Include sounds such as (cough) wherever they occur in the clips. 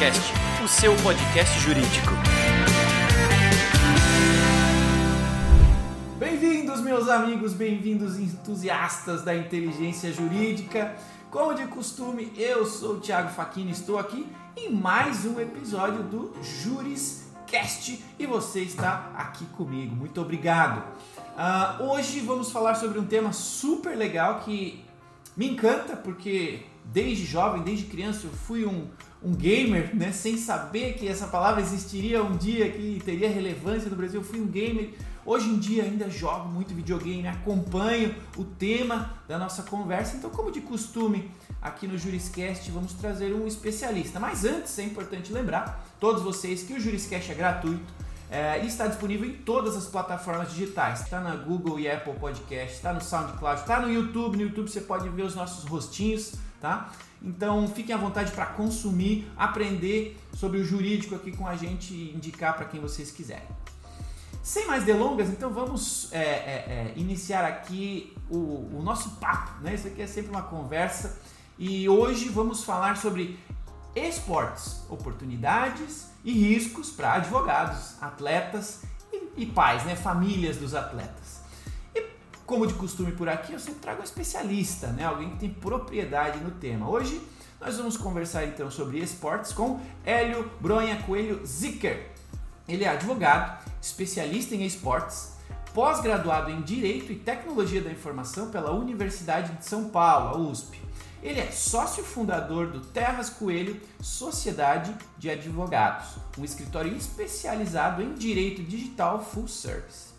Juriscast, o seu podcast jurídico. Bem-vindos, meus amigos, bem-vindos entusiastas da inteligência jurídica. Como de costume, eu sou o Thiago Facchini, estou aqui em mais um episódio do Juriscast e você está aqui comigo. Muito obrigado. Uh, hoje vamos falar sobre um tema super legal que me encanta porque desde jovem, desde criança, eu fui um, um gamer, né? Sem saber que essa palavra existiria um dia, que teria relevância no Brasil. Eu fui um gamer. Hoje em dia ainda jogo muito videogame, acompanho o tema da nossa conversa. Então, como de costume, aqui no Juriscast vamos trazer um especialista. Mas antes, é importante lembrar todos vocês que o Juriscast é gratuito. É, e está disponível em todas as plataformas digitais. Está na Google e Apple Podcast, está no SoundCloud, está no YouTube. No YouTube você pode ver os nossos rostinhos tá? Então fiquem à vontade para consumir, aprender sobre o jurídico aqui com a gente e indicar para quem vocês quiserem. Sem mais delongas, então vamos é, é, é, iniciar aqui o, o, nosso papo, né? Isso aqui é sempre uma conversa e hoje vamos falar sobre esportes, oportunidades e riscos para advogados, atletas e, e pais, né? Famílias dos atletas. Como de costume por aqui, eu sempre trago um especialista, né? alguém que tem propriedade no tema. Hoje nós vamos conversar então sobre esportes com Hélio Bronha Coelho Zicker. Ele é advogado, especialista em esportes, pós-graduado em Direito e Tecnologia da Informação pela Universidade de São Paulo, a USP. Ele é sócio fundador do Terras Coelho Sociedade de Advogados, um escritório especializado em direito digital full service.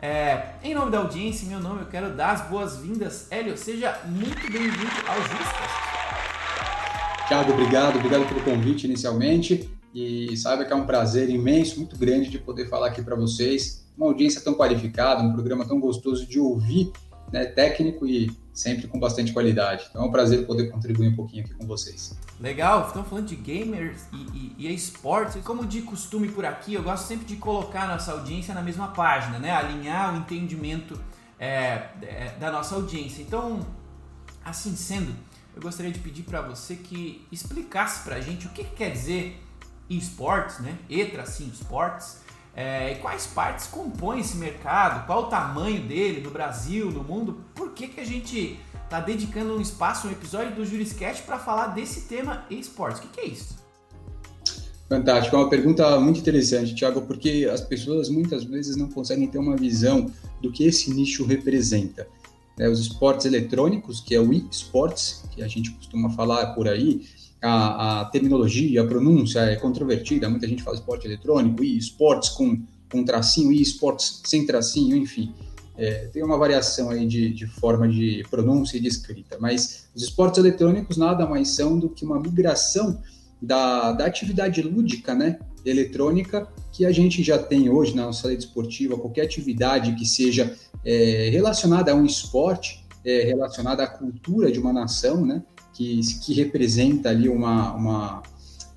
É, em nome da audiência, meu nome, eu quero dar as boas-vindas. Hélio, seja muito bem-vindo ao Juriscast. Tiago, obrigado, obrigado pelo convite inicialmente. E saiba que é um prazer imenso, muito grande de poder falar aqui para vocês. Uma audiência tão qualificada, um programa tão gostoso de ouvir, né, técnico e sempre com bastante qualidade. Então é um prazer poder contribuir um pouquinho aqui com vocês. Legal, estamos falando de gamers e, e, e esportes. Como de costume por aqui, eu gosto sempre de colocar a nossa audiência na mesma página, né? Alinhar o entendimento é, é, da nossa audiência. Então, assim sendo, eu gostaria de pedir para você que explicasse para a gente o que, que quer dizer esportes, né? E tracinho esportes. É, quais partes compõem esse mercado? Qual o tamanho dele no Brasil, no mundo? Por que, que a gente está dedicando um espaço, um episódio do Juriscast para falar desse tema esportes? O que, que é isso? Fantástico, é uma pergunta muito interessante, Thiago, porque as pessoas muitas vezes não conseguem ter uma visão do que esse nicho representa. É, os esportes eletrônicos, que é o e-sports, que a gente costuma falar por aí, a, a, terminologia, a pronúncia é controvertida, muita gente fala esporte eletrônico, e esportes com, com tracinho, e esportes sem tracinho, enfim. É, tem uma variação aí de, de, forma de pronúncia e de escrita, mas os esportes eletrônicos nada mais são do que uma migração da, da atividade lúdica, né, eletrônica, que a gente já tem hoje na nossa lei esportiva, qualquer atividade que seja é, relacionada a um esporte, é, relacionada à cultura de uma nação, né, que, que representa ali uma, uma,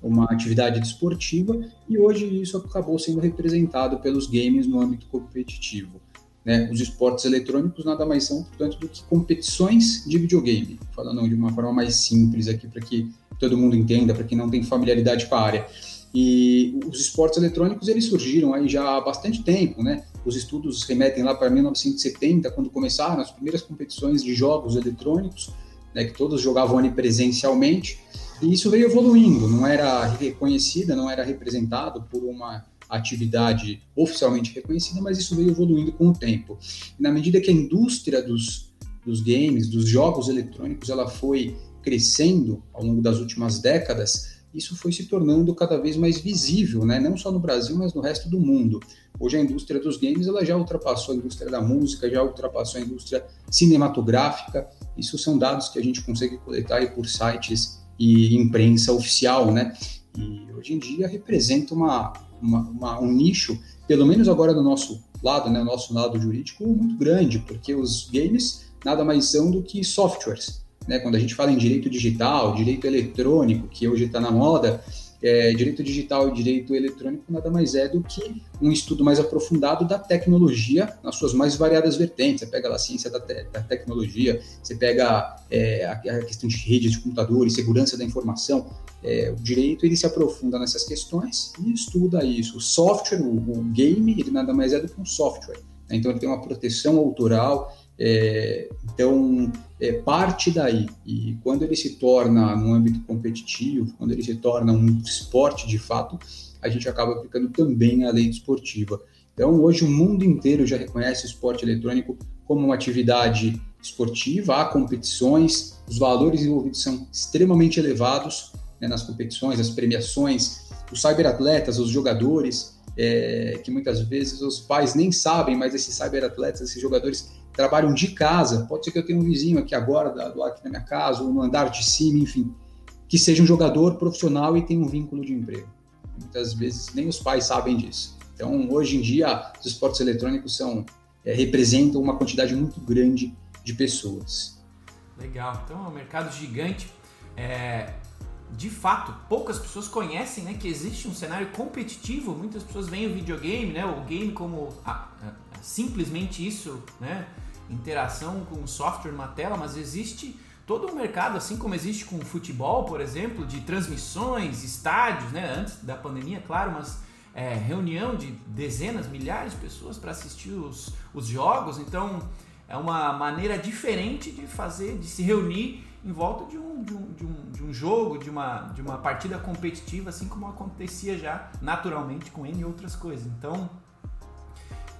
uma atividade desportiva, e hoje isso acabou sendo representado pelos games no âmbito competitivo. Né? Os esportes eletrônicos nada mais são, portanto, do que competições de videogame, falando de uma forma mais simples aqui para que todo mundo entenda, para quem não tem familiaridade com a área. E os esportes eletrônicos eles surgiram aí já há bastante tempo, né? Os estudos remetem lá para 1970, quando começaram as primeiras competições de jogos eletrônicos né, que todos jogavam ali presencialmente, e isso veio evoluindo, não era reconhecida, não era representado por uma atividade oficialmente reconhecida, mas isso veio evoluindo com o tempo. E na medida que a indústria dos, dos games, dos jogos eletrônicos, ela foi crescendo ao longo das últimas décadas, isso foi se tornando cada vez mais visível, né? não só no Brasil, mas no resto do mundo. Hoje a indústria dos games ela já ultrapassou a indústria da música, já ultrapassou a indústria cinematográfica. Isso são dados que a gente consegue coletar por sites e imprensa oficial, né? E hoje em dia representa uma, uma, uma, um nicho, pelo menos agora do nosso lado, né, nosso lado jurídico, muito grande, porque os games nada mais são do que softwares. Né? Quando a gente fala em direito digital, direito eletrônico, que hoje está na moda, é, direito digital e direito eletrônico nada mais é do que um estudo mais aprofundado da tecnologia nas suas mais variadas vertentes. Você pega a ciência da, te da tecnologia, você pega é, a, a, questão de redes de computadores, segurança da informação. É, o direito ele se aprofunda nessas questões e estuda isso. O software, o, o game, ele nada mais é do que um software. Né? Então ele tem uma proteção autoral, é, então, é parte daí. E quando ele se torna no âmbito competitivo, quando ele se torna um esporte de fato, a gente acaba aplicando também a lei esportiva. Então, hoje o mundo inteiro já reconhece o esporte eletrônico como uma atividade esportiva, há competições, os valores envolvidos são extremamente elevados né, nas competições, as premiações, os cyberatletas, os jogadores, é, que muitas vezes os pais nem sabem, mas esses cyberatletas, esses jogadores trabalham de casa. Pode ser que eu tenha um vizinho aqui agora, do aqui na minha casa, ou no andar de cima, enfim, que seja um jogador profissional e tenha um vínculo de emprego. Muitas vezes nem os pais sabem disso. Então, hoje em dia, os esportes eletrônicos são é, representam uma quantidade muito grande de pessoas. Legal. Então, é um mercado gigante. É, de fato, poucas pessoas conhecem né, que existe um cenário competitivo. Muitas pessoas veem o videogame, né, o game como a, a, simplesmente isso, né, interação com software numa tela, mas existe todo um mercado, assim como existe com o futebol, por exemplo, de transmissões, estádios, né, antes da pandemia, claro, mas é, reunião de dezenas, milhares de pessoas para assistir os, os jogos. Então, é uma maneira diferente de fazer, de se reunir em volta de um, de um, de um, de um jogo, de uma, de uma partida competitiva, assim como acontecia já naturalmente com N outras coisas. Então,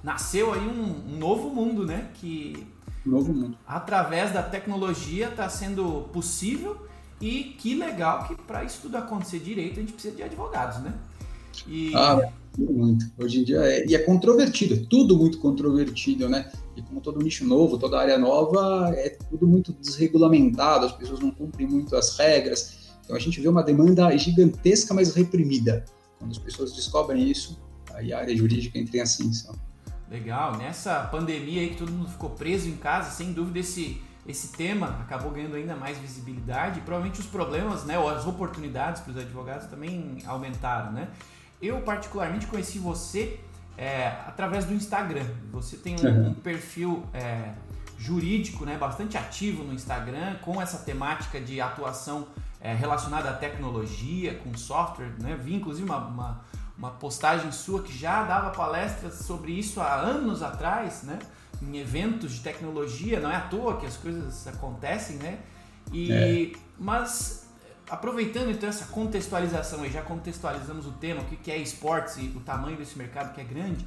nasceu aí um, um novo mundo, né? Que novo mundo. através da tecnologia está sendo possível e que legal que para isso tudo acontecer direito a gente precisa de advogados, né? E... Ah, muito. Hoje em dia é, e é controvertido, é tudo muito controvertido, né? E como todo nicho novo, toda área nova, é tudo muito desregulamentado, as pessoas não cumprem muito as regras. Então a gente vê uma demanda gigantesca, mas reprimida. Quando as pessoas descobrem isso, aí a área jurídica entra em ascensão. Legal. Nessa pandemia aí que todo mundo ficou preso em casa, sem dúvida esse, esse tema acabou ganhando ainda mais visibilidade. E provavelmente os problemas, né, ou as oportunidades para os advogados também aumentaram, né? Eu particularmente conheci você é, através do Instagram. Você tem um, uhum. um perfil é, jurídico, né, bastante ativo no Instagram, com essa temática de atuação é, relacionada à tecnologia, com software, né? Vi inclusive uma, uma uma postagem sua que já dava palestras sobre isso há anos atrás, né? Em eventos de tecnologia, não é à toa que as coisas acontecem, né? E, é. Mas aproveitando então essa contextualização, e já contextualizamos o tema, o que é esportes e o tamanho desse mercado que é grande,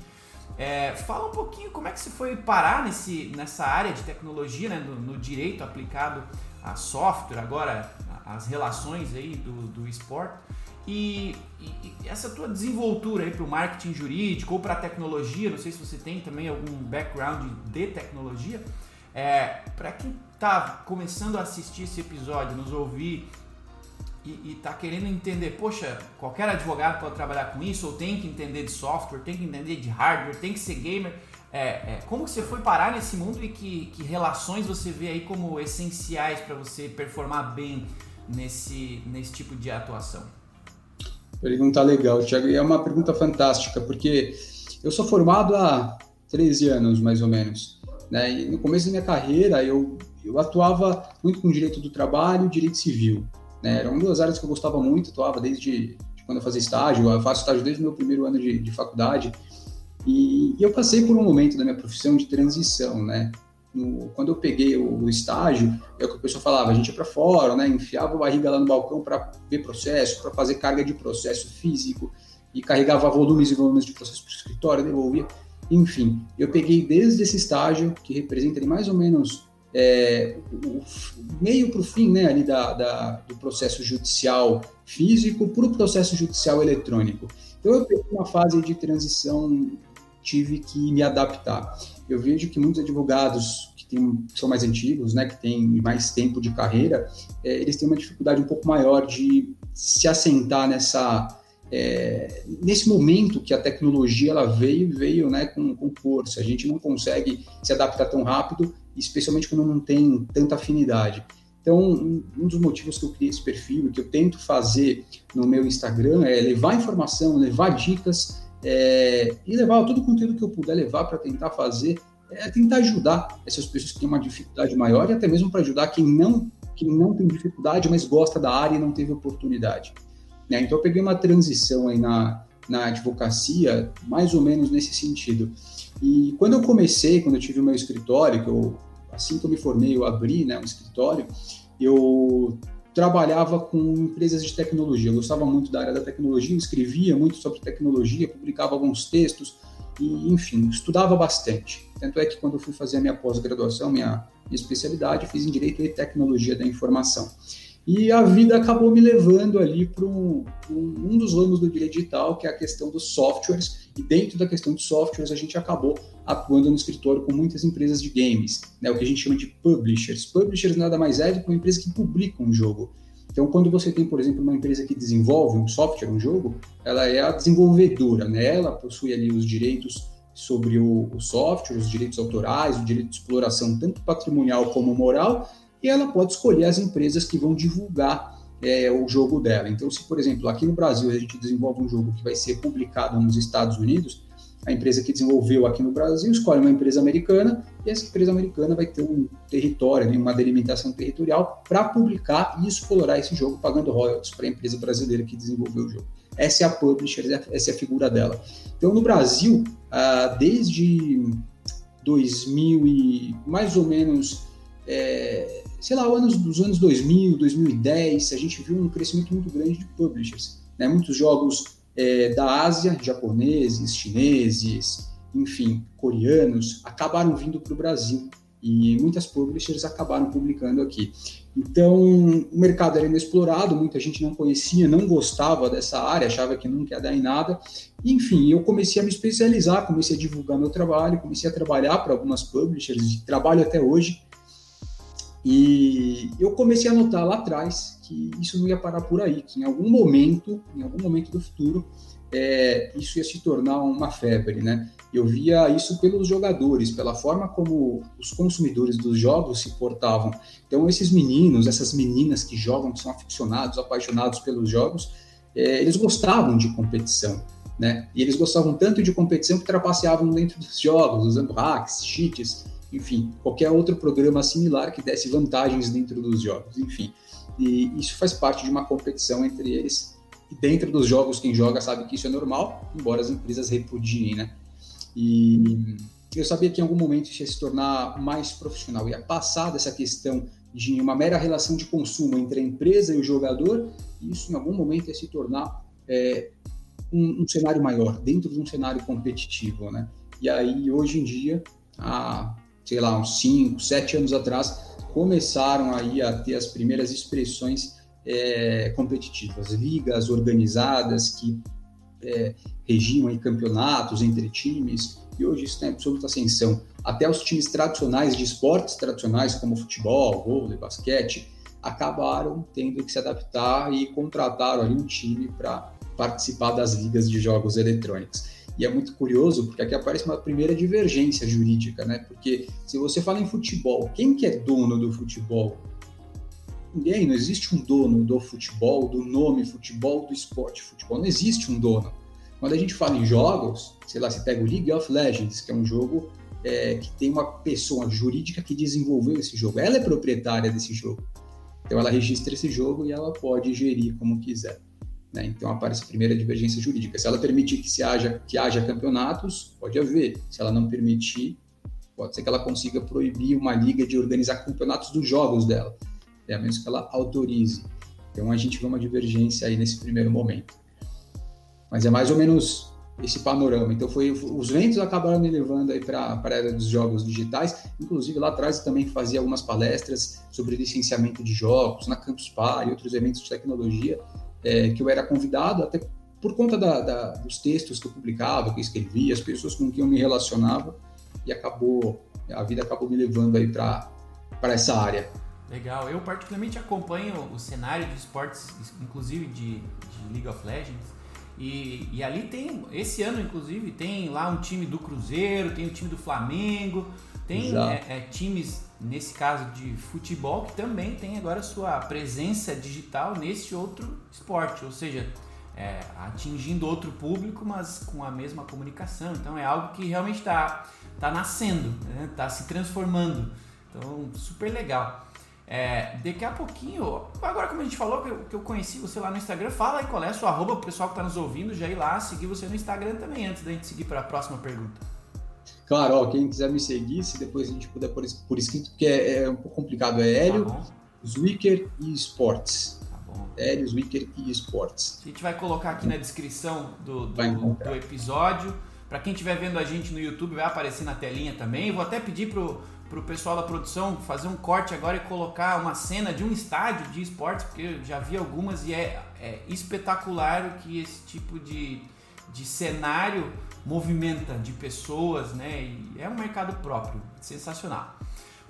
é, fala um pouquinho como é que você foi parar nesse, nessa área de tecnologia, né, no, no direito aplicado a software, agora as relações aí do, do esporte. E, e, essa tua desenvoltura aí para o marketing jurídico ou para a tecnologia, não sei se você tem também algum background de tecnologia, é, para quem está começando a assistir esse episódio, nos ouvir e está querendo entender, poxa, qualquer advogado pode trabalhar com isso, ou tem que entender de software, tem que entender de hardware, tem que ser gamer. É, é, como você foi parar nesse mundo e que, que relações você vê aí como essenciais para você performar bem nesse, nesse tipo de atuação? Pergunta legal, Thiago. E é uma pergunta fantástica, porque eu sou formado há 13 anos, mais ou menos. Né? E no começo da minha carreira, eu, eu atuava muito com direito do trabalho e direito civil. Né? Eram duas áreas que eu gostava muito, atuava desde de quando eu fazia estágio, eu faço estágio desde o meu primeiro ano de, de faculdade. E, e, eu passei por um momento da minha profissão de transição, né? No, quando eu peguei o, o, estágio, é o que o pessoal falava, a gente ia para fora, né, enfiava a barriga lá no balcão para ver processo, para fazer carga de processo físico, e carregava volumes e volumes de processo para o escritório, devolvia. Enfim, eu peguei desde esse estágio, que representa mais ou menos é, o, meio para o fim né, ali da, da, do processo judicial físico para o processo judicial eletrônico. Então eu peguei uma fase de transição, tive que me adaptar eu vejo que muitos advogados que, tem, são mais antigos, né, que têm mais tempo de carreira, é, eles têm uma dificuldade um pouco maior de se assentar nessa é, nesse momento que a tecnologia ela veio veio né, com, com força. A gente não consegue se adaptar tão rápido, especialmente quando não tem tanta afinidade. Então, um dos motivos que eu criei esse perfil que eu tento fazer no meu Instagram é levar informação, levar dicas é, e levar todo o conteúdo que eu puder levar para tentar fazer, é tentar ajudar essas pessoas que têm uma dificuldade maior e até mesmo para ajudar quem não, quem não tem dificuldade, mas gosta da área e não teve oportunidade. Né? Então, eu peguei uma transição aí na, na advocacia, mais ou menos nesse sentido. E quando eu comecei, quando eu tive o meu escritório, que eu assim que eu me formei, eu abri né, um escritório, eu trabalhava com empresas de tecnologia. Eu gostava muito da área da tecnologia, escrevia muito sobre tecnologia, publicava alguns textos e, enfim, estudava bastante. Tanto é que quando eu fui fazer a minha pós-graduação, minha, minha especialidade, fiz em Direito e Tecnologia da Informação. E a vida acabou me levando ali para um, um, dos ramos do digital, que é a questão dos softwares. E dentro da questão de softwares, a gente acabou atuando no escritório com muitas empresas de games, né, o que a gente chama de publishers. Publishers nada mais é do que uma empresa que publica um jogo. Então, quando você tem, por exemplo, uma empresa que desenvolve um software, um jogo, ela é a desenvolvedora, né? Ela possui ali os direitos sobre o, o software, os direitos autorais, o direito de exploração, tanto patrimonial como moral, e ela pode escolher as empresas que vão divulgar é, o jogo dela. Então, se, por exemplo, aqui no Brasil a gente desenvolve um jogo que vai ser publicado nos Estados Unidos, a empresa que desenvolveu aqui no Brasil escolhe uma empresa americana e essa empresa americana vai ter um território, uma delimitação territorial para publicar e explorar esse jogo pagando royalties para a empresa brasileira que desenvolveu o jogo. Essa é a publisher, essa é a figura dela. Então, no Brasil, ah, desde 2000 e mais ou menos é, sei lá, anos dos anos 2000, 2010, a gente viu um crescimento muito grande de publishers. Né? Muitos jogos é, da Ásia, japoneses, chineses, enfim, coreanos, acabaram vindo para o Brasil e muitas publishers acabaram publicando aqui. Então, o mercado era inexplorado, muita gente não conhecia, não gostava dessa área, achava que nunca ia dar em nada. Enfim, eu comecei a me especializar, comecei a divulgar meu trabalho, comecei a trabalhar para algumas publishers, trabalho até hoje, e eu comecei a notar lá atrás que isso não ia parar por aí, que em algum momento, em algum momento do futuro, é, isso ia se tornar uma febre, né? Eu via isso pelos jogadores, pela forma como os consumidores dos jogos se portavam. Então, esses meninos, essas meninas que jogam, que são aficionados, apaixonados pelos jogos, é, eles gostavam de competição, né? E eles gostavam tanto de competição que trapaceavam dentro dos jogos, usando hacks, cheats, enfim, qualquer outro programa similar que desse vantagens dentro dos jogos, enfim. E isso faz parte de uma competição entre eles. E dentro dos jogos, quem joga sabe que isso é normal, embora as empresas repudiem, né? E eu sabia que em algum momento isso ia se tornar mais profissional, ia passar dessa questão de uma mera relação de consumo entre a empresa e o jogador, e isso em algum momento ia se tornar é, um, um, cenário maior, dentro de um cenário competitivo, né? E aí, hoje em dia, a sei lá, uns 5, 7 anos atrás, começaram aí a ter as primeiras expressões é, competitivas, ligas organizadas que é, regiam aí campeonatos entre times, e hoje isso tem absoluta ascensão. Até os times tradicionais de esportes tradicionais, como futebol, vôlei, basquete, acabaram tendo que se adaptar e contrataram ali um time para participar das ligas de jogos eletrônicos. E é muito curioso, porque aqui aparece uma primeira divergência jurídica, né? Porque se você fala em futebol, quem que é dono do futebol? Ninguém, não existe um dono do futebol, do nome futebol, do esporte futebol, não existe um dono. Quando a gente fala em jogos, sei lá, você pega o League of Legends, que é um jogo é, que tem uma pessoa jurídica que desenvolveu esse jogo, ela é proprietária desse jogo. Então ela registra esse jogo e ela pode gerir como quiser. Né? Então aparece a primeira divergência jurídica. Se ela permitir que, se haja, que haja campeonatos, pode haver. Se ela não permitir, pode ser que ela consiga proibir uma liga de organizar campeonatos dos jogos dela, é a menos que ela autorize. Então a gente vê uma divergência aí nesse primeiro momento. Mas é mais ou menos esse panorama. Então foi os ventos acabaram me levando aí para a área dos jogos digitais. Inclusive lá atrás também fazia algumas palestras sobre licenciamento de jogos na Campus Party e outros eventos de tecnologia é, que eu era convidado, até por conta da, da, dos textos que eu publicava, que eu escrevia, as pessoas com quem eu me relacionava, e acabou, a vida acabou me levando aí para essa área. Legal, eu particularmente acompanho o cenário de esportes, inclusive de, de League of Legends, e, e, ali tem, esse ano inclusive, tem lá um time do Cruzeiro, tem o um time do Flamengo, Tem é, é, times, nesse caso de futebol, que também tem agora sua presença digital nesse outro esporte, ou seja, é, atingindo outro público, mas com a mesma comunicação. Então é algo que realmente está tá nascendo, está né? se transformando. Então, super legal. É, daqui a pouquinho, agora como a gente falou que eu, que eu conheci você lá no Instagram, fala aí qual é a sua arroba, o pessoal que está nos ouvindo já ir lá seguir você no Instagram também, antes da gente seguir para a próxima pergunta. Claro, ó, quem quiser me seguir, se depois a gente puder por, por escrito, porque é, é, um pouco complicado, é Hélio, tá Zwicker e Esportes. Tá bom. Hélio, Zwicker e Esportes. A gente vai colocar aqui na descrição do, do, do episódio. Para quem estiver vendo a gente no YouTube, vai aparecer na telinha também. Vou até pedir pro para o pessoal da produção fazer um corte agora e colocar uma cena de um estádio de esportes, porque eu já vi algumas e é, é espetacular o que esse tipo de, de cenário movimenta de pessoas, né? E é um mercado próprio, sensacional.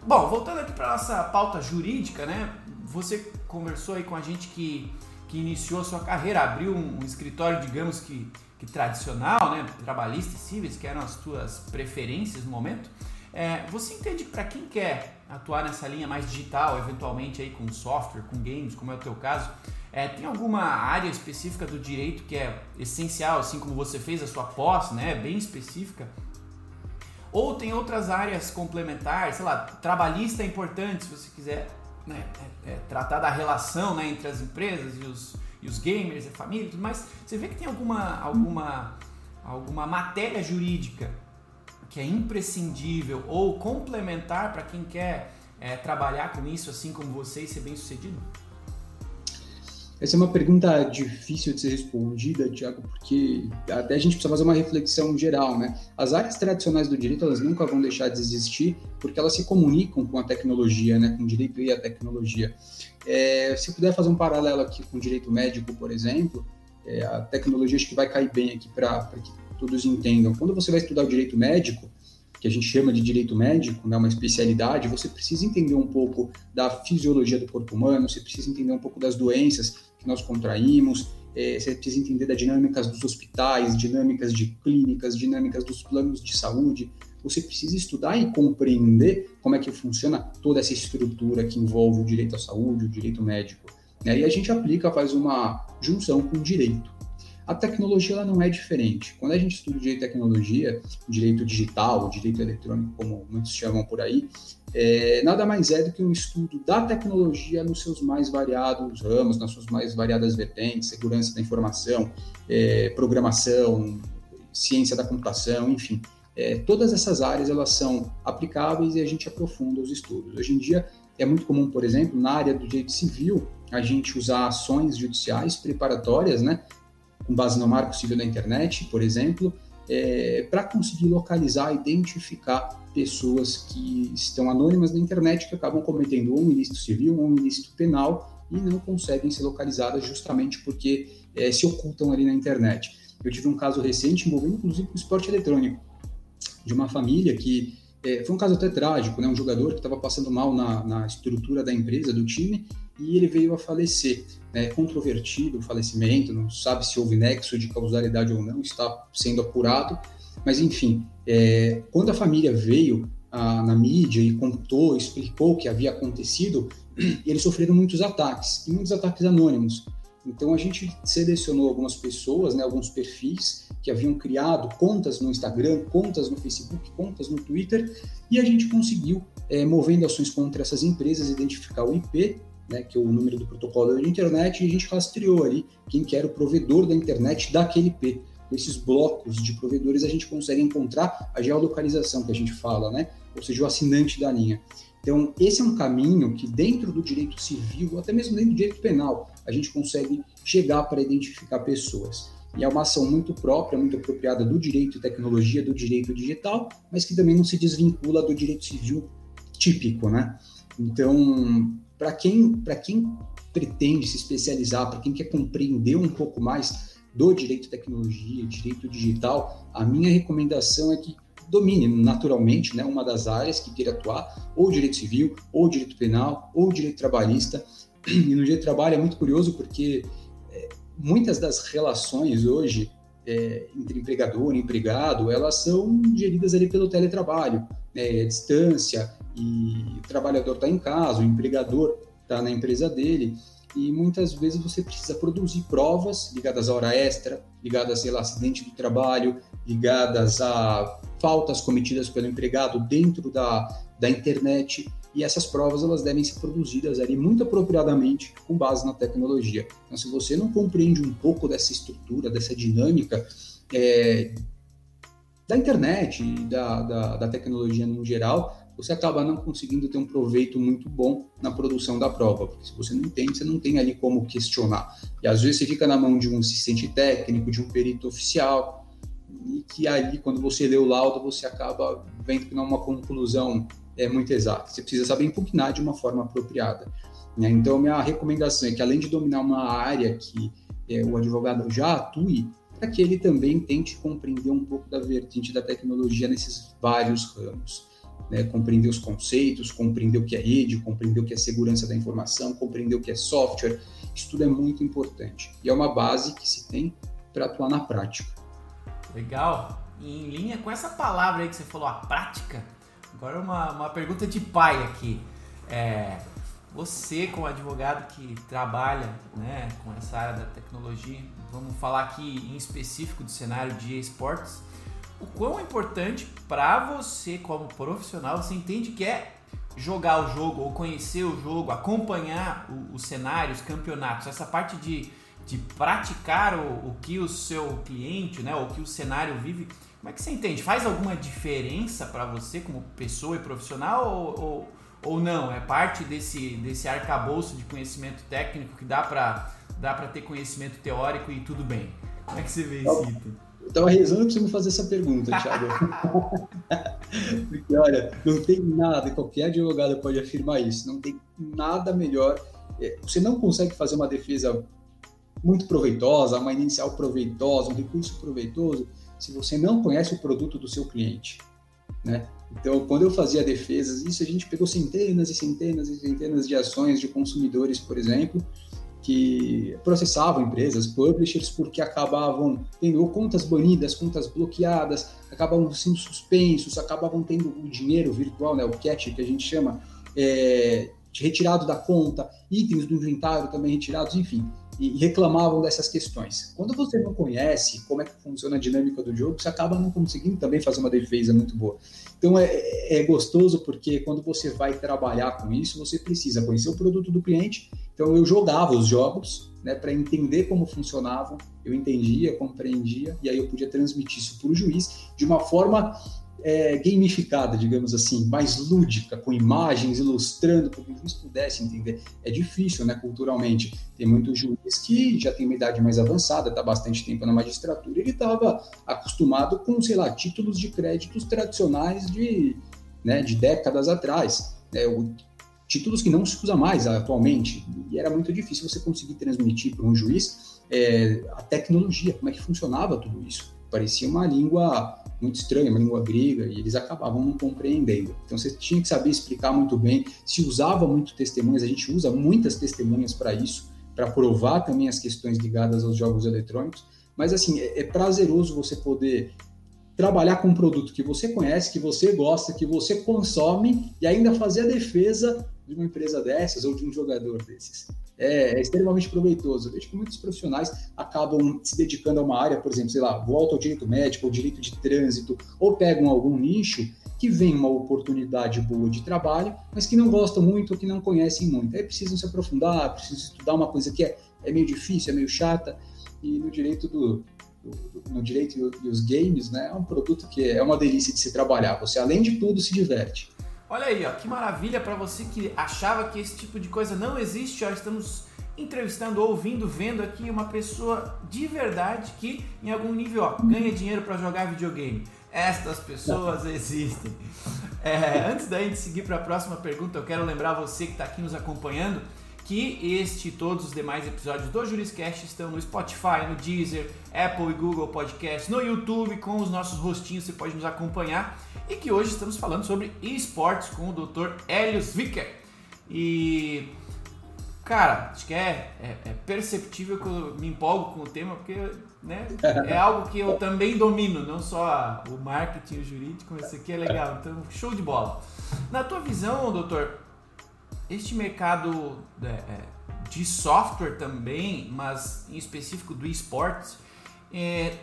Bom, voltando aqui para nossa pauta jurídica, né? Você conversou aí com a gente que, que iniciou sua carreira, abriu um, um escritório, digamos que, que tradicional, né? Trabalhista e cíveis, que eram as tuas preferências no momento. É, você entende para quem quer atuar nessa linha mais digital, eventualmente aí com software, com games, como é o teu caso, é, tem alguma área específica do direito que é essencial, assim como você fez a sua pós, né, bem específica? Ou tem outras áreas complementares, sei lá, trabalhista é importante, se você quiser né, é, é, tratar da relação né, entre as empresas e os, e os gamers, a família, mas você vê que tem alguma, alguma, alguma matéria jurídica que é imprescindível ou complementar para quem quer é, trabalhar com isso, assim como você, e ser bem sucedido? Essa é uma pergunta difícil de ser respondida, Tiago, porque até a gente precisa fazer uma reflexão geral, né? As áreas tradicionais do direito, elas nunca vão deixar de existir, porque elas se comunicam com a tecnologia, né? Com o direito e a tecnologia. É, se puder fazer um paralelo aqui com o direito médico, por exemplo, é, a tecnologia acho que vai cair bem aqui para que todos entendam. Quando você vai estudar o direito médico, que a gente chama de direito médico, né, uma especialidade, você precisa entender um pouco da fisiologia do corpo humano, você precisa entender um pouco das doenças que nós contraímos, é, você precisa entender das dinâmicas dos hospitais, dinâmicas de clínicas, dinâmicas dos planos de saúde. Você precisa estudar e compreender como é que funciona toda essa estrutura que envolve o direito à saúde, o direito médico. Né? E a gente aplica, faz uma junção com o direito. A tecnologia ela não é diferente. Quando a gente estuda direito de tecnologia, direito digital, direito eletrônico, como muitos chamam por aí, é, nada mais é do que um estudo da tecnologia nos seus mais variados ramos, nas suas mais variadas vertentes, segurança da informação, é, programação, ciência da computação, enfim. É, todas essas áreas elas são aplicáveis e a gente aprofunda os estudos. Hoje em dia é muito comum, por exemplo, na área do direito civil, a gente usar ações judiciais preparatórias, né, com base no marco civil da internet, por exemplo, é, para conseguir localizar, identificar pessoas que estão anônimas na internet que acabam cometendo um ilícito civil um ilícito penal e não conseguem ser localizadas justamente porque é, se ocultam ali na internet. Eu tive um caso recente envolvendo inclusive o esporte eletrônico, de uma família que é, foi um caso até trágico, né? um jogador que estava passando mal na, na estrutura da empresa, do time, e ele veio a falecer. Né, controvertido o falecimento, não sabe se houve nexo de causalidade ou não, está sendo apurado, mas enfim, é, quando a família veio a, na mídia e contou, explicou o que havia acontecido, (clears throat) eles sofreram muitos ataques, e muitos ataques anônimos. Então a gente selecionou algumas pessoas, né, alguns perfis que haviam criado contas no Instagram, contas no Facebook, contas no Twitter, e a gente conseguiu, é, movendo ações contra essas empresas, identificar o IP né, que é o número do protocolo de internet, e a gente rastreou ali quem que era o provedor da internet daquele IP. Com esses blocos de provedores a gente consegue encontrar a geolocalização que a gente fala, né? ou seja, o assinante da linha. Então, esse é um caminho que dentro do direito civil, até mesmo dentro do direito penal, a gente consegue chegar para identificar pessoas. E é uma ação muito própria, muito apropriada do direito e tecnologia, do direito digital, mas que também não se desvincula do direito civil típico, né? Então, para quem, quem pretende se especializar, para quem quer compreender um pouco mais do direito tecnologia, direito digital, a minha recomendação é que domine naturalmente né, uma das áreas que queira atuar, ou direito civil, ou direito penal, ou direito trabalhista. E no direito do trabalho é muito curioso porque é, muitas das relações hoje é, entre empregador e empregado, elas são geridas ali pelo teletrabalho. né, à distância e o trabalhador está em casa, o empregador está na empresa dele e muitas vezes você precisa produzir provas ligadas à hora extra, ligadas, lá, acidente do trabalho, ligadas a faltas cometidas pelo empregado dentro da, da internet, e essas provas elas devem ser produzidas ali muito apropriadamente com base na tecnologia. Então, se você não compreende um pouco dessa estrutura, dessa dinâmica é, da internet e da, da, da tecnologia no geral, você acaba não conseguindo ter um proveito muito bom na produção da prova, porque se você não entende, você não tem ali como questionar. E às vezes você fica na mão de um assistente técnico, de um perito oficial, e que ali, quando você lê o laudo, você acaba vendo que não é uma conclusão é, muito exata. Você precisa saber impugnar de uma forma apropriada. Né? Então, minha recomendação é que, além de dominar uma área que é, o advogado já atue, para que ele também tente compreender um pouco da vertente da tecnologia nesses vários ramos né, compreender os conceitos, compreender o que é rede, compreender o que é segurança da informação, compreender o que é software. Isso tudo é muito importante e é uma base que se tem para atuar na prática. Legal. em linha com essa palavra aí que você falou, a prática, agora uma, uma pergunta de pai aqui. É, você, como advogado que trabalha né, com essa área da tecnologia, vamos falar aqui em específico do cenário de esportes, o quão importante para você como profissional você entende que é jogar o jogo ou conhecer o jogo, acompanhar os cenários, campeonatos, essa parte de, de praticar o, o que o seu cliente, né, o que o cenário vive, como é que você entende? Faz alguma diferença para você como pessoa e profissional ou, ou, ou, não? É parte desse, desse arcabouço de conhecimento técnico que dá para dá ter conhecimento teórico e tudo bem? Como é que você vê isso? Eu tava rezando pra você me fazer essa pergunta, Thiago. (laughs) Porque, olha, não tem nada, qualquer advogado pode afirmar isso, não tem nada melhor. É, você não consegue fazer uma defesa muito proveitosa, uma inicial proveitosa, um recurso proveitoso, se você não conhece o produto do seu cliente, né? Então, quando eu fazia defesas, isso a gente pegou centenas e centenas e centenas de ações de consumidores, por exemplo, que processavam empresas, publishers, porque acabavam tendo contas banidas, contas bloqueadas, acabavam sendo suspensos, acabavam tendo o dinheiro virtual, né, o cash que a gente chama, é, retirado da conta, itens do inventário também retirados, enfim e reclamavam dessas questões. Quando você não conhece como é que funciona a dinâmica do jogo, você acaba não conseguindo também fazer uma defesa muito boa. Então é, é gostoso porque quando você vai trabalhar com isso, você precisa conhecer o produto do cliente. Então eu jogava os jogos né, para entender como funcionavam, eu entendia, compreendia, e aí eu podia transmitir isso para o juiz de uma forma é, gamificada, digamos assim, mais lúdica, com imagens ilustrando para que o juiz pudesse entender. É difícil, né, culturalmente. Tem muitos juízes que já tem uma idade mais avançada, está bastante tempo na magistratura, ele estava acostumado com, sei lá, títulos de créditos tradicionais de, né, de décadas atrás. É, o, títulos que não se usa mais atualmente. E era muito difícil você conseguir transmitir para um juiz é, a tecnologia, como é que funcionava tudo isso. Parecia uma língua muito estranha, uma língua grega, e eles acabavam não compreendendo. Então você tinha que saber explicar muito bem. Se usava muito testemunhas, a gente usa muitas testemunhas para isso, para provar também as questões ligadas aos jogos eletrônicos. Mas assim, é, é prazeroso você poder trabalhar com um produto que você conhece, que você gosta, que você consome e ainda fazer a defesa de uma empresa dessas ou de um jogador desses é, é, extremamente proveitoso. Eu vejo que muitos profissionais acabam se dedicando a uma área, por exemplo, sei lá, volta ao direito médico, ou direito de trânsito, ou pegam algum nicho que vem uma oportunidade boa de trabalho, mas que não gostam muito ou que não conhecem muito. Aí precisam se aprofundar, precisam estudar uma coisa que é, é meio difícil, é meio chata, e no direito do, no direito e os games, né, é um produto que é uma delícia de se trabalhar. Você, além de tudo, se diverte. Olha aí, ó, que maravilha para você que achava que esse tipo de coisa não existe. Ó, estamos entrevistando, ouvindo, vendo aqui uma pessoa de verdade que, em algum nível, ó, ganha dinheiro para jogar videogame. Estas pessoas (laughs) existem. É, antes da gente seguir para a próxima pergunta, eu quero lembrar você que está aqui nos acompanhando que este e todos os demais episódios do Juriscast estão no Spotify, no Deezer, Apple e Google Podcast, no YouTube, com os nossos rostinhos, você pode nos acompanhar. E que hoje estamos falando sobre esportes com o Dr. Helios Vicker. E cara, acho que é, é, é, perceptível que eu me empolgo com o tema, porque né, (laughs) é algo que eu também domino, não só o marketing o jurídico, mas isso aqui é legal. Então, show de bola. Na tua visão, doutor, este mercado é, é, de software também, mas em específico do esportes, é,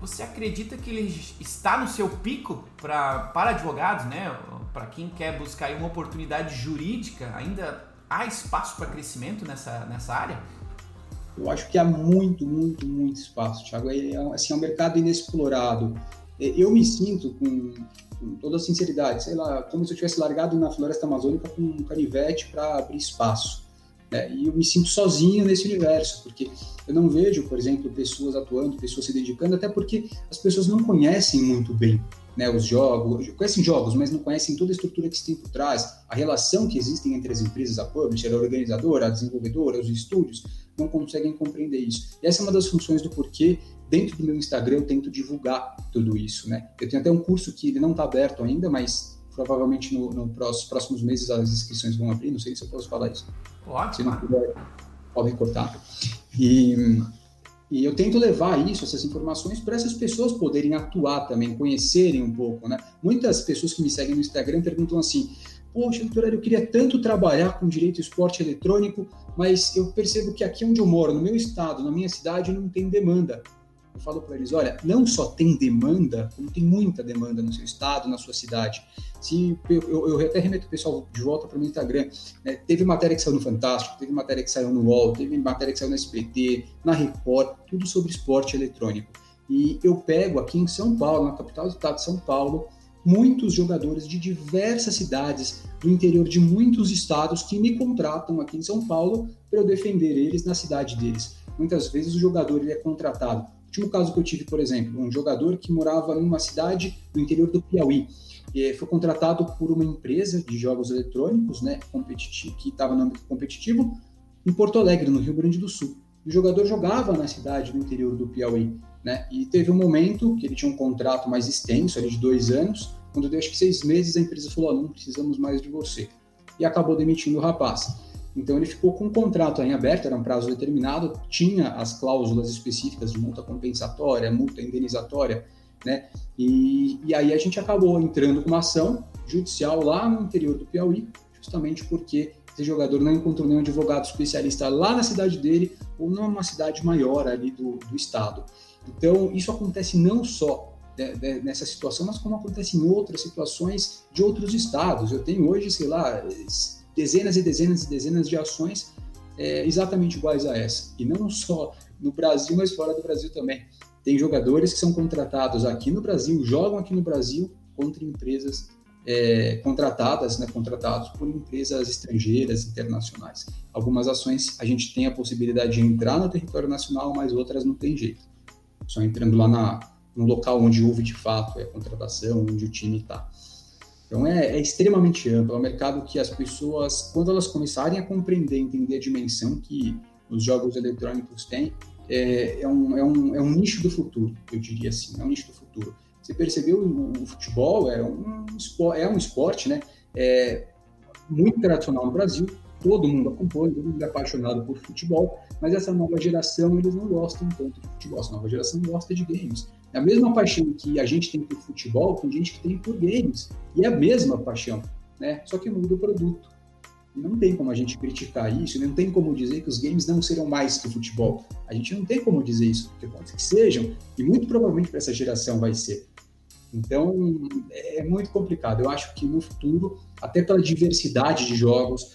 você acredita que ele está no seu pico pra, para advogados, né? Para quem quer buscar uma oportunidade jurídica, ainda há espaço para crescimento nessa, nessa área? Eu acho que há muito, muito, muito espaço, Thiago. É, é assim, é um mercado inexplorado. É, eu me sinto, com, com toda sinceridade, sei lá, como se eu tivesse largado na floresta amazônica com um canivete para abrir espaço. Né? E eu me sinto sozinho nesse universo, porque eu não vejo, por exemplo, pessoas atuando, pessoas se dedicando, até porque as pessoas não conhecem muito bem né, os jogos, conhecem jogos, mas não conhecem toda a estrutura que se tem por trás, a relação que existe entre as empresas, a publisher, a organizadora, a desenvolvedora, os estúdios, não conseguem compreender isso. E essa é uma das funções do porquê, dentro do meu Instagram, eu tento divulgar tudo isso. Né? Eu tenho até um curso que ele não está aberto ainda, mas provavelmente nos no próximos meses as inscrições vão abrir, não sei se eu posso falar isso. Pode. Se não puder, podem cortar. E e eu tento levar isso, essas informações, para essas pessoas poderem atuar também, conhecerem um pouco, né? Muitas pessoas que me seguem no Instagram perguntam assim: Poxa, doutor, eu queria tanto trabalhar com direito esporte eletrônico, mas eu percebo que aqui onde eu moro, no meu estado, na minha cidade, não tem demanda eu falo para eles, olha, não só tem demanda, como tem muita demanda no seu estado, na sua cidade. Se eu, eu, até remeto o pessoal de volta para o meu Instagram, né? teve matéria que saiu no Fantástico, teve matéria que saiu no UOL, teve matéria que saiu no SPT, na Record, tudo sobre esporte eletrônico. E eu pego aqui em São Paulo, na capital do estado de São Paulo, muitos jogadores de diversas cidades do interior de muitos estados que me contratam aqui em São Paulo para eu defender eles na cidade deles. Muitas vezes o jogador ele é contratado último caso que eu tive, por exemplo, um jogador que morava numa cidade do interior do Piauí. E foi contratado por uma empresa de jogos eletrônicos, né, competitivo, que estava no âmbito competitivo, em Porto Alegre, no Rio Grande do Sul. O jogador jogava na cidade do interior do Piauí, né, e teve um momento que ele tinha um contrato mais extenso, ali de dois anos, quando deu acho que seis meses, a empresa falou: oh, não precisamos mais de você. E acabou demitindo o rapaz. Então ele ficou com um contrato em aberto, era um prazo determinado, tinha as cláusulas específicas de multa compensatória, multa indenizatória, né? E, e aí a gente acabou entrando com uma ação judicial lá no interior do Piauí, justamente porque esse jogador não encontrou nenhum advogado especialista lá na cidade dele ou numa cidade maior ali do, do estado. Então isso acontece não só de, de, nessa situação, mas como acontece em outras situações de outros estados. Eu tenho hoje, sei lá, dezenas e dezenas e dezenas de ações é, exatamente iguais a essa. E não só no Brasil, mas fora do Brasil também. Tem jogadores que são contratados aqui no Brasil, jogam aqui no Brasil contra empresas é, contratadas, né, contratados por empresas estrangeiras, internacionais. Algumas ações a gente tem a possibilidade de entrar no território nacional, mas outras não tem jeito. Só entrando lá na, no local onde houve de fato a contratação, onde o time está. Então é, é, extremamente amplo, é um mercado que as pessoas, quando elas começarem a compreender, entender a dimensão que os jogos eletrônicos têm, é, é, um, é, um, é um nicho do futuro, eu diria assim, é um nicho do futuro. Você percebeu, o, futebol é um, é um esporte né, é, muito tradicional no Brasil, todo mundo acompanha, todo mundo é apaixonado por futebol, mas essa nova geração, eles não gostam tanto de futebol, essa nova geração gosta de games. É a mesma paixão que a gente tem por futebol, tem gente que tem por games. E é a mesma paixão, né? Só que muda o produto. E não tem como a gente criticar isso, não tem como dizer que os games não serão mais que futebol. A gente não tem como dizer isso, porque pode ser que sejam, e muito provavelmente para essa geração vai ser. Então, é muito complicado. Eu acho que no futuro, até pela diversidade de jogos,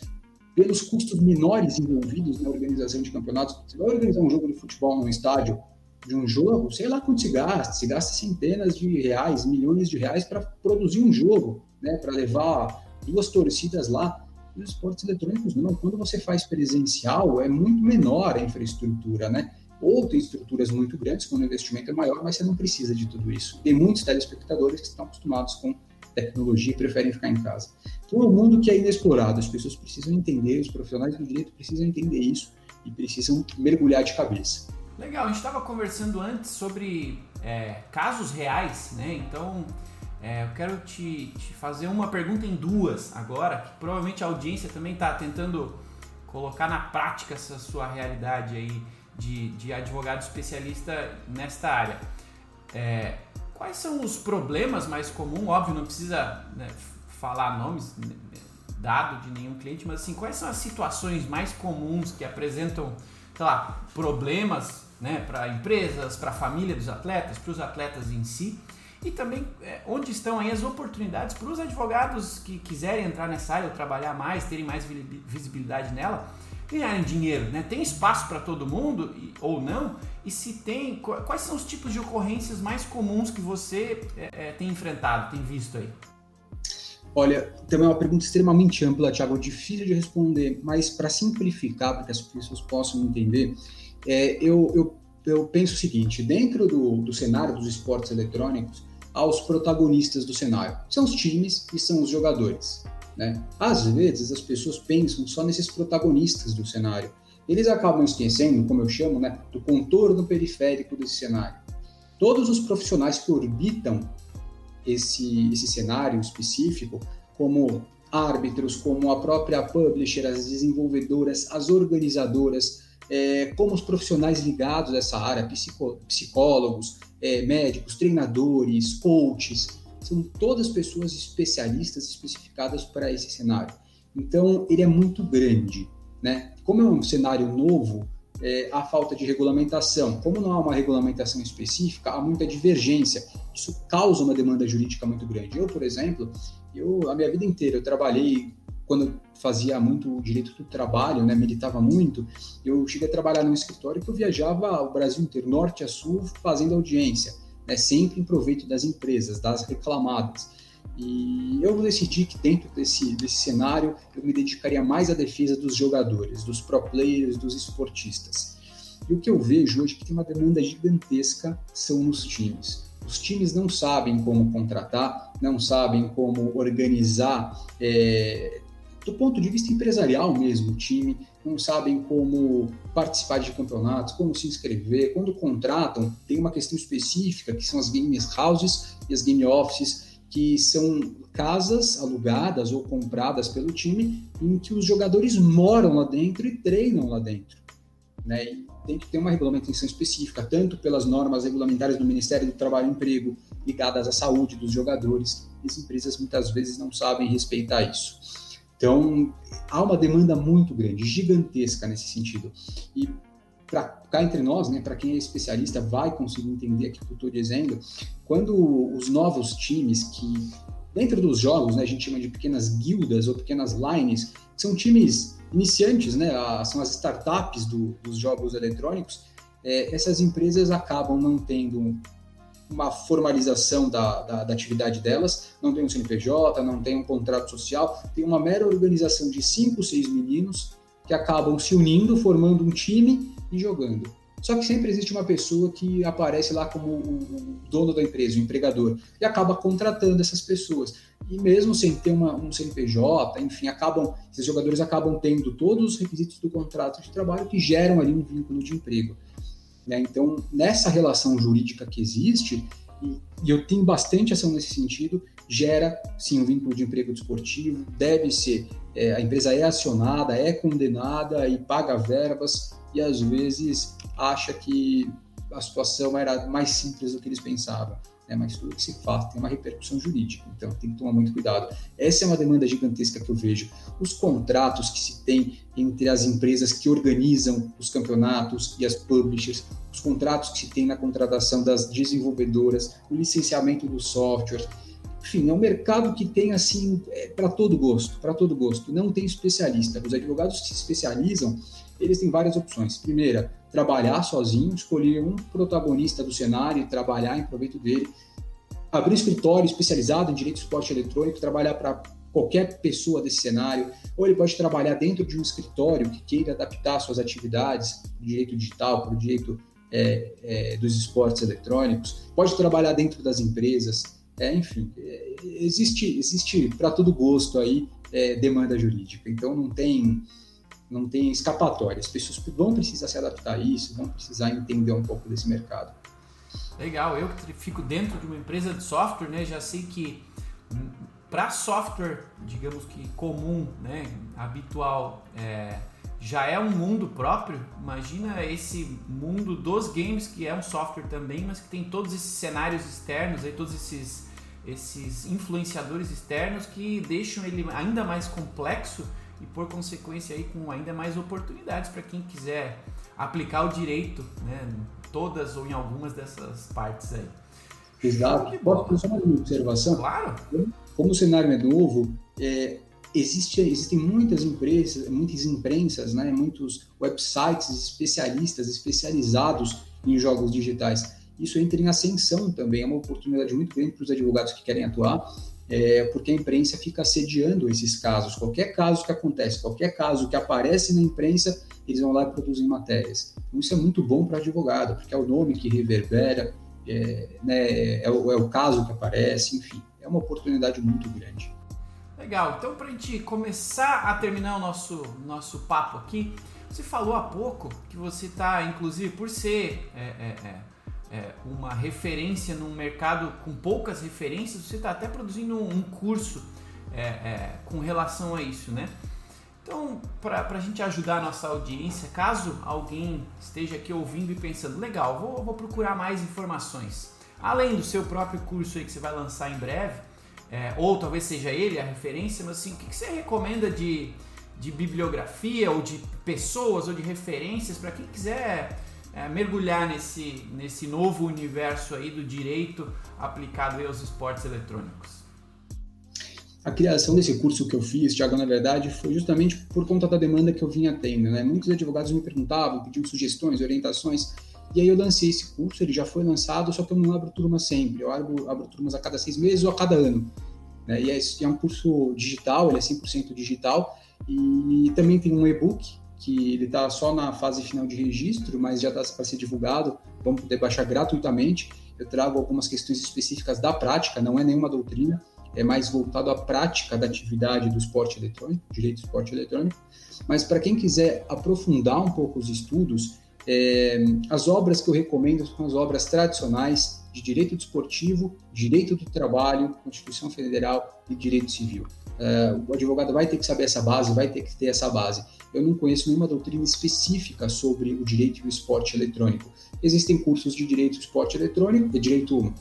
pelos custos menores envolvidos na organização de campeonatos, você vai organizar um jogo de futebol num estádio, de um jogo, sei lá quanto se gasta, se gasta centenas de reais, milhões de reais para produzir um jogo, né, para levar duas torcidas lá. Nos esportes eletrônicos, não. Quando você faz presencial, é muito menor a infraestrutura, né? Ou tem estruturas muito grandes, quando o investimento é maior, mas você não precisa de tudo isso. Tem muitos telespectadores que estão acostumados com tecnologia e preferem ficar em casa. Então é um mundo que é inexplorado, as pessoas precisam entender, os profissionais do direito precisam entender isso e precisam mergulhar de cabeça. Legal, a gente estava conversando antes sobre é, casos reais, né? Então é, eu quero te, te, fazer uma pergunta em duas agora, que provavelmente a audiência também está tentando colocar na prática essa sua realidade aí de, de advogado especialista nesta área. É, quais são os problemas mais comuns? Óbvio, não precisa né, falar nomes, dado de nenhum cliente, mas assim, quais são as situações mais comuns que apresentam, sei lá, problemas né, para empresas, para a família dos atletas, para os atletas em si? E também é, onde estão aí as oportunidades para os advogados que quiserem entrar nessa área ou trabalhar mais, terem mais visibilidade nela, ganharem dinheiro, né? Tem espaço para todo mundo ou não? E se tem, quais são os tipos de ocorrências mais comuns que você é, é, tem enfrentado, tem visto aí? Olha, também é uma pergunta extremamente ampla, Thiago, difícil de responder, mas para simplificar, para que as pessoas possam entender, é, eu, eu, eu penso o seguinte: dentro do, do cenário dos esportes eletrônicos, há os protagonistas do cenário, são os times e são os jogadores. Né? Às vezes as pessoas pensam só nesses protagonistas do cenário. Eles acabam esquecendo, como eu chamo, né, do contorno periférico desse cenário. Todos os profissionais que orbitam esse, esse cenário específico, como árbitros, como a própria publisher, as desenvolvedoras, as organizadoras, é, como os profissionais ligados a essa área, psicólogos, é, médicos, treinadores, coaches, são todas pessoas especialistas especificadas para esse cenário. Então, ele é muito grande, né? Como é um cenário novo, é, há falta de regulamentação. Como não há uma regulamentação específica, há muita divergência. Isso causa uma demanda jurídica muito grande. Eu, por exemplo, eu a minha vida inteira eu trabalhei quando eu fazia muito direito do trabalho, né, militava muito, eu cheguei a trabalhar num escritório que eu viajava o Brasil inteiro, norte a sul, fazendo audiência né, sempre em proveito das empresas, das reclamadas. E eu decidi que dentro desse, desse cenário eu me dedicaria mais à defesa dos jogadores, dos pro players, dos esportistas. E o que eu vejo hoje é que tem uma demanda gigantesca são nos times. Os times não sabem como contratar, não sabem como organizar é, do ponto de vista empresarial mesmo, o time, não sabem como participar de campeonatos, como se inscrever. Quando contratam, tem uma questão específica, que são as game houses e as game offices, que são casas alugadas ou compradas pelo time, em que os jogadores moram lá dentro e treinam lá dentro. Né? E tem que ter uma regulamentação específica, tanto pelas normas regulamentares do Ministério do Trabalho e Emprego, ligadas à saúde dos jogadores. As empresas muitas vezes não sabem respeitar isso. Então, há uma demanda muito grande, gigantesca nesse sentido. E para cá entre nós, né, para quem é especialista, vai conseguir entender aqui o que eu estou dizendo, quando os novos times que, dentro dos jogos, né, a gente chama de pequenas guildas ou pequenas lines, que são times iniciantes, né, são as startups do, dos jogos eletrônicos, é, essas empresas acabam não tendo uma formalização da, da, da, atividade delas, não tem um CNPJ, não tem um contrato social, tem uma mera organização de cinco, seis meninos que acabam se unindo, formando um time e jogando. Só que sempre existe uma pessoa que aparece lá como o dono da empresa, o empregador, e acaba contratando essas pessoas. E mesmo sem ter uma, um CNPJ, enfim, acabam, esses jogadores acabam tendo todos os requisitos do contrato de trabalho que geram ali um vínculo de emprego. Né? Então, nessa relação jurídica que existe, e, eu tenho bastante ação nesse sentido, gera sim um vínculo de emprego desportivo, deve ser, é, a empresa é acionada, é condenada e paga verbas, e às vezes acha que a situação era mais simples do que eles pensavam né? mas tudo que se faz tem uma repercussão jurídica, então tem que tomar muito cuidado. Essa é uma demanda gigantesca que eu vejo. Os contratos que se tem entre as empresas que organizam os campeonatos e as publishers, os contratos que se tem na contratação das desenvolvedoras, o licenciamento do software, enfim, é um mercado que tem assim é, para todo gosto, para todo gosto. Não tem especialista. Os advogados que se especializam, eles têm várias opções. Primeira, trabalhar sozinho, escolher um protagonista do cenário e trabalhar em proveito dele. Abrir escritório especializado em direito de esporte eletrônico, trabalhar para qualquer pessoa desse cenário, ou ele pode trabalhar dentro de um escritório que queira adaptar suas atividades do direito digital para o direito é, é, dos esportes eletrônicos, pode trabalhar dentro das empresas, é, enfim, é, existe, existe para todo gosto aí é, demanda jurídica, então não tem não tem escapatória. As pessoas vão precisar se adaptar a isso, vão precisar entender um pouco desse mercado. Legal, eu que fico dentro de uma empresa de software, né, já sei que para software, digamos que comum, né, habitual, é, já é um mundo próprio. Imagina esse mundo dos games, que é um software também, mas que tem todos esses cenários externos, aí, todos esses, esses influenciadores externos que deixam ele ainda mais complexo e, por consequência, aí, com ainda mais oportunidades para quem quiser aplicar o direito, né, todas ou em algumas dessas partes aí. Exato. Posso fazer uma observação? Claro. Como o cenário é novo, é, existe, existem muitas empresas, muitas imprensas, né, muitos websites especialistas, especializados em jogos digitais. Isso entra em ascensão também, é uma oportunidade muito grande para os advogados que querem atuar, é, porque a imprensa fica assediando esses casos. Qualquer caso que acontece, qualquer caso que aparece na imprensa, eles vão lá e produzem matérias. Então, isso é muito bom para advogado, porque é o nome que reverbera, é, né, é, o, é o caso que aparece, enfim, é uma oportunidade muito grande. Legal, então para a gente começar a terminar o nosso, nosso papo aqui, você falou há pouco que você está, inclusive, por ser é, é, é, uma referência num mercado com poucas referências, você está até produzindo um curso é, é, com relação a isso, né? Então, para a gente ajudar a nossa audiência, caso alguém esteja aqui ouvindo e pensando, legal, vou, vou procurar mais informações, além do seu próprio curso aí que você vai lançar em breve, é, ou talvez seja ele a referência, mas assim, o que, que você recomenda de, de bibliografia ou de pessoas ou de referências para quem quiser é, mergulhar nesse, nesse novo universo aí do direito aplicado aos esportes eletrônicos? A criação desse curso que eu fiz, Thiago, na verdade, foi justamente por conta da demanda que eu vinha tendo. Né? Muitos advogados me perguntavam, pediam sugestões, orientações, e aí eu lancei esse curso, ele já foi lançado, só que eu não abro turma sempre, eu abro, abro turmas a cada seis meses ou a cada ano. Né? E é, é um curso digital, ele é 100% digital, e também tem um e-book, que ele está só na fase final de registro, mas já está para ser divulgado, vamos poder baixar gratuitamente. Eu trago algumas questões específicas da prática, não é nenhuma doutrina, é mais voltado à prática da atividade do esporte eletrônico, direito do esporte eletrônico. Mas para quem quiser aprofundar um pouco os estudos, é, as obras que eu recomendo são as obras tradicionais de direito desportivo, direito do trabalho, Constituição Federal e direito civil. É, o advogado vai ter que saber essa base, vai ter que ter essa base. Eu não conheço nenhuma doutrina específica sobre o direito e o esporte eletrônico. Existem cursos de direito e esporte eletrônico, de direito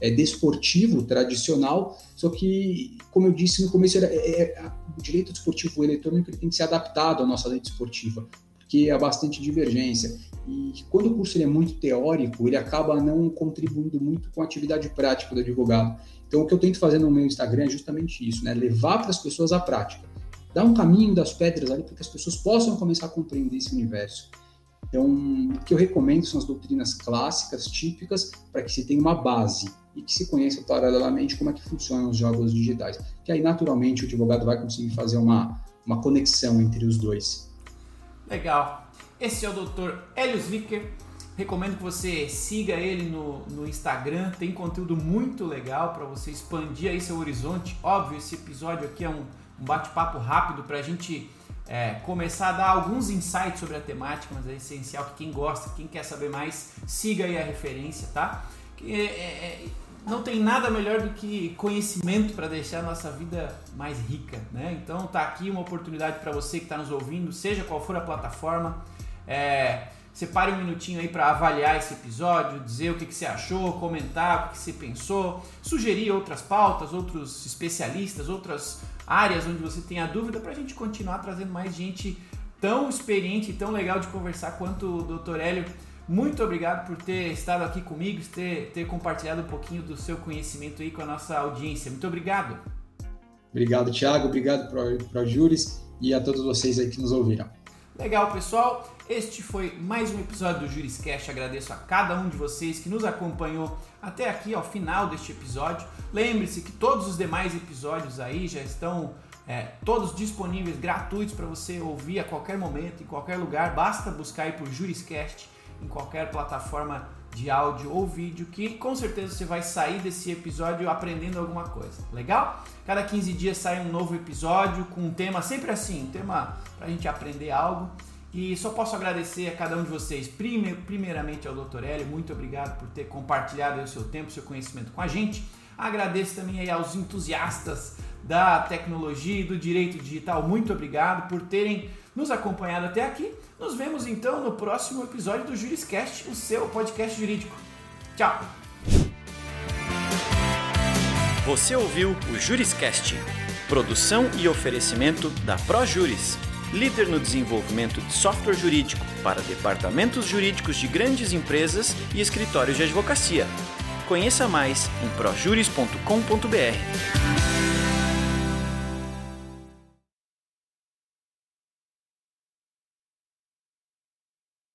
é, desportivo tradicional, só que, como eu disse no começo, era, é, é, o direito desportivo eletrônico ele tem que ser adaptado à nossa lei desportiva porque há bastante divergência. E quando o curso é muito teórico, ele acaba não contribuindo muito com a atividade prática do advogado. Então, o que eu tento fazer no meu Instagram é justamente isso, né? Levar para as pessoas a prática. Dar um caminho das pedras ali para que as pessoas possam começar a compreender esse universo. Então, o que eu recomendo são as doutrinas clássicas, típicas, para que se tenha uma base e que se conheça paralelamente como é que funcionam os jogos digitais. Que aí, naturalmente, o advogado vai conseguir fazer uma, uma conexão entre os dois. Legal. Esse é o Dr. Helios Vicker. Recomendo que você siga ele no, no Instagram. Tem conteúdo muito legal para você expandir aí seu horizonte. Óbvio, esse episódio aqui é um, um bate-papo rápido para a gente é, começar a dar alguns insights sobre a temática, mas é essencial que quem gosta, quem quer saber mais, siga aí a referência, tá? Que é, é, é não tem nada melhor do que conhecimento para deixar a nossa vida mais rica, né? Então tá aqui uma oportunidade para você que está nos ouvindo, seja qual for a plataforma, é, separe um minutinho aí para avaliar esse episódio, dizer o que, que você achou, comentar o que, que você pensou, sugerir outras pautas, outros especialistas, outras áreas onde você tenha dúvida para a gente continuar trazendo mais gente tão experiente e tão legal de conversar quanto o Dr. Hélio muito obrigado por ter estado aqui comigo, ter, ter compartilhado um pouquinho do seu conhecimento aí com a nossa audiência. Muito obrigado. Obrigado, Thiago. Obrigado para Júris e a todos vocês aí que nos ouviram. Legal, pessoal. Este foi mais um episódio do Juriscast. Agradeço a cada um de vocês que nos acompanhou até aqui ao final deste episódio. Lembre-se que todos os demais episódios aí já estão é, todos disponíveis gratuitos para você ouvir a qualquer momento, em qualquer lugar. Basta buscar aí por Juriscast em qualquer plataforma de áudio ou vídeo, que com certeza você vai sair desse episódio aprendendo alguma coisa. Legal? Cada 15 dias sai um novo episódio com um tema sempre assim, um tema para a gente aprender algo. E só posso agradecer a cada um de vocês, primeiramente ao Dr. Hélio, muito obrigado por ter compartilhado o seu tempo, seu conhecimento com a gente. Agradeço também aí aos entusiastas da tecnologia e do direito digital. Muito obrigado por terem nos acompanhado até aqui. Nos vemos então no próximo episódio do Juriscast, o seu podcast jurídico. Tchau! Você ouviu o Juriscast, produção e oferecimento da ProJuris, líder no desenvolvimento de software jurídico para departamentos jurídicos de grandes empresas e escritórios de advocacia. Conheça mais em projuris.com.br.